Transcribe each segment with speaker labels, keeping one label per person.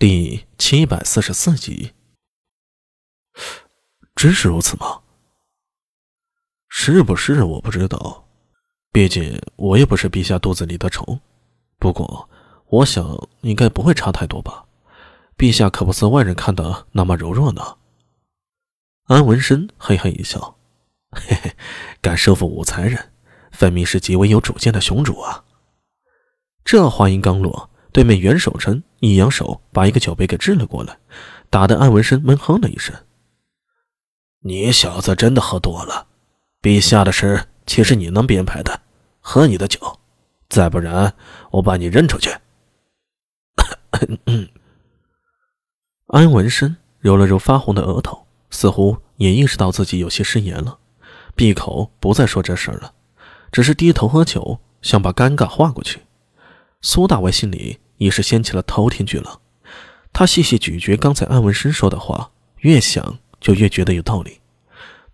Speaker 1: 第七百四十四集，真是如此吗？是不是我不知道，毕竟我也不是陛下肚子里的虫。不过，我想应该不会差太多吧。陛下可不似外人看的那么柔弱呢。安文生嘿嘿一笑，嘿嘿，敢收服武才人，分明是极为有主见的雄主啊。这话音刚落。对面袁守诚一扬手，把一个酒杯给掷了过来，打得安文生闷哼了一声。你小子真的喝多了，陛下的事岂是你能编排的？喝你的酒，再不然我把你扔出去。安文生揉了揉发红的额头，似乎也意识到自己有些失言了，闭口不再说这事了，只是低头喝酒，想把尴尬化过去。苏大为心里已是掀起了滔天巨浪，他细细咀嚼刚才安文生说的话，越想就越觉得有道理。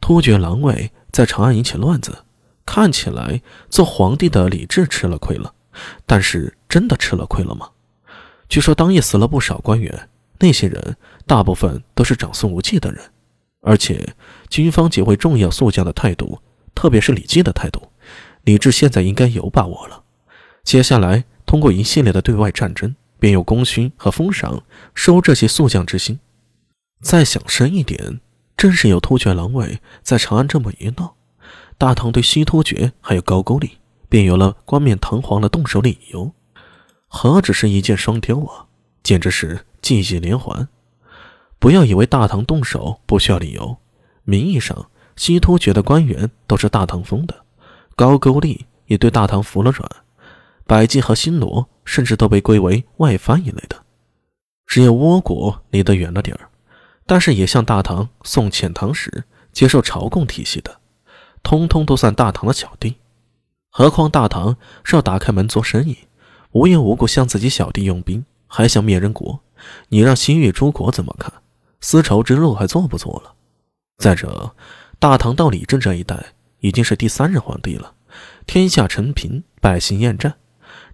Speaker 1: 突厥狼卫在长安引起乱子，看起来做皇帝的李治吃了亏了，但是真的吃了亏了吗？据说当夜死了不少官员，那些人大部分都是长孙无忌的人，而且军方几位重要宿将的态度，特别是李绩的态度，李治现在应该有把握了。接下来。通过一系列的对外战争，便有功勋和封赏收这些宿将之心。再想深一点，正是有突厥狼卫在长安这么一闹，大唐对西突厥还有高句丽，便有了冠冕堂皇的动手理由。何止是一箭双雕啊，简直是季季连环！不要以为大唐动手不需要理由，名义上西突厥的官员都是大唐封的，高句丽也对大唐服了软。百济和新罗甚至都被归为外藩一类的，只有倭国离得远了点儿，但是也像大唐宋遣唐使接受朝贡体系的，通通都算大唐的小弟。何况大唐是要打开门做生意，无缘无故向自己小弟用兵，还想灭人国，你让西域诸国怎么看？丝绸之路还做不做了？再者，大唐到李治这一代已经是第三任皇帝了，天下承平，百姓厌战。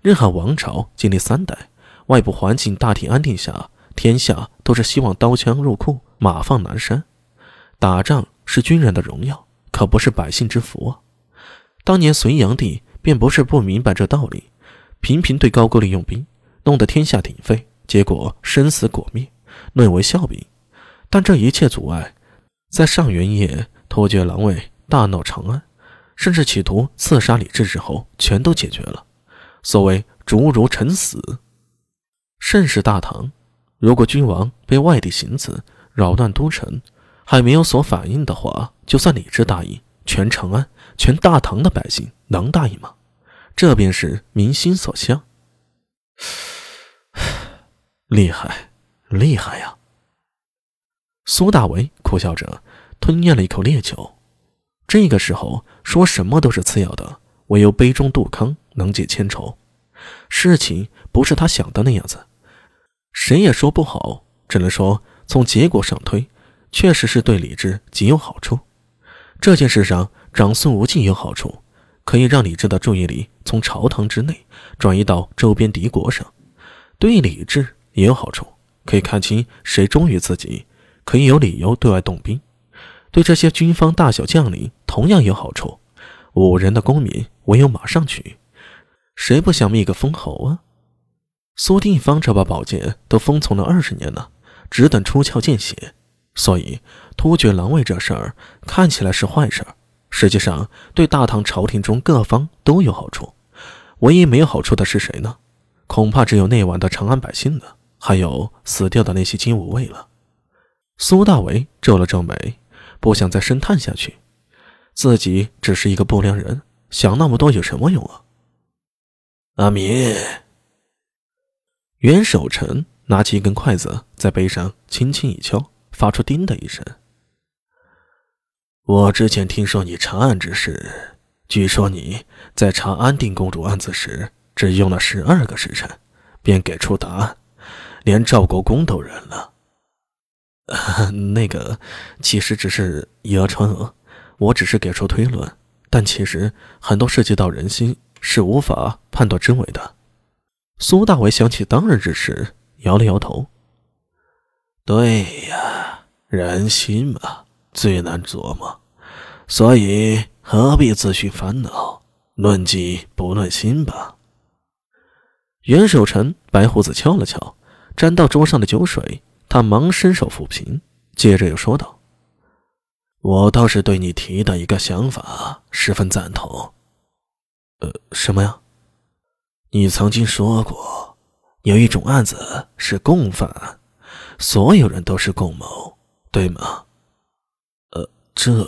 Speaker 1: 任何王朝经历三代，外部环境大体安定下，天下都是希望刀枪入库，马放南山。打仗是军人的荣耀，可不是百姓之福啊！当年隋炀帝便不是不明白这道理，频频对高句丽用兵，弄得天下鼎沸，结果生死果灭，沦为笑柄。但这一切阻碍，在上元夜突厥狼卫大闹长安，甚至企图刺杀李治之后，全都解决了。所谓逐如臣死，甚是大唐，如果君王被外地行刺扰乱都城，还没有所反应的话，就算理智答应，全长安、全大唐的百姓能答应吗？这便是民心所向。厉害，厉害呀！苏大为苦笑着吞咽了一口烈酒。这个时候说什么都是次要的。唯有杯中杜康能解千愁，事情不是他想的那样子，谁也说不好，只能说从结果上推，确实是对李治极有好处。这件事上，长孙无忌有好处，可以让李治的注意力从朝堂之内转移到周边敌国上；对李治也有好处，可以看清谁忠于自己，可以有理由对外动兵；对这些军方大小将领同样有好处。五人的功名唯有马上取，谁不想觅个封侯啊？苏定方这把宝剑都封存了二十年了，只等出鞘见血。所以突厥狼卫这事儿看起来是坏事，实际上对大唐朝廷中各方都有好处。唯一没有好处的是谁呢？恐怕只有那晚的长安百姓了，还有死掉的那些金吾卫了。苏大为皱了皱眉，不想再深探下去。自己只是一个不良人，想那么多有什么用啊？阿弥，袁守诚拿起一根筷子，在杯上轻轻一敲，发出“叮”的一声。我之前听说你查案之事，据说你在查安定公主案子时，只用了十二个时辰，便给出答案，连赵国公都认了。那个，其实只是以讹传讹。我只是给出推论，但其实很多涉及到人心，是无法判断真伪的。苏大伟想起当日之事，摇了摇头。对呀，人心嘛，最难琢磨，所以何必自寻烦恼？论迹不论心吧。袁守诚白胡子敲了敲，沾到桌上的酒水，他忙伸手抚平，接着又说道：“我倒是对你提的一个想法十分赞同。呃，什么呀？你曾经说过，有一种案子是共犯，所有人都是共谋，对吗？呃，这……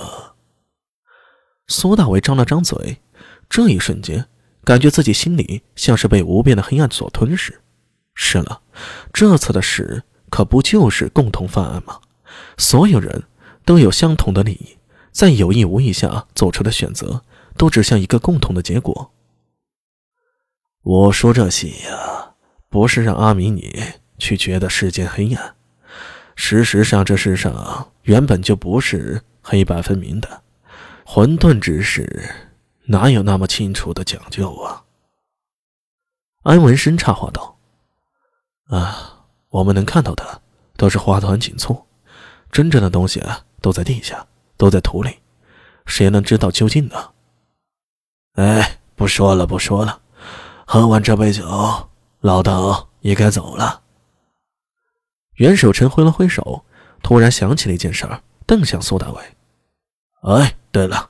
Speaker 1: 苏大伟张了张嘴，这一瞬间。感觉自己心里像是被无边的黑暗所吞噬。是了，这次的事可不就是共同犯案吗？所有人都有相同的利益，在有意无意下做出的选择，都指向一个共同的结果。我说这些呀，不是让阿米你去觉得世间黑暗。事实上，这世上原本就不是黑白分明的，混沌之事。哪有那么清楚的讲究啊？安文生插话道：“啊，我们能看到的都是花团锦簇，真正的东西啊都在地下，都在土里，谁能知道究竟呢？”哎，不说了，不说了，喝完这杯酒，老道也该走了。袁守诚挥了挥手，突然想起了一件事儿，瞪向苏大伟：“哎，对了，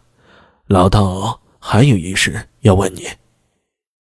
Speaker 1: 老道。”还有一事要问你。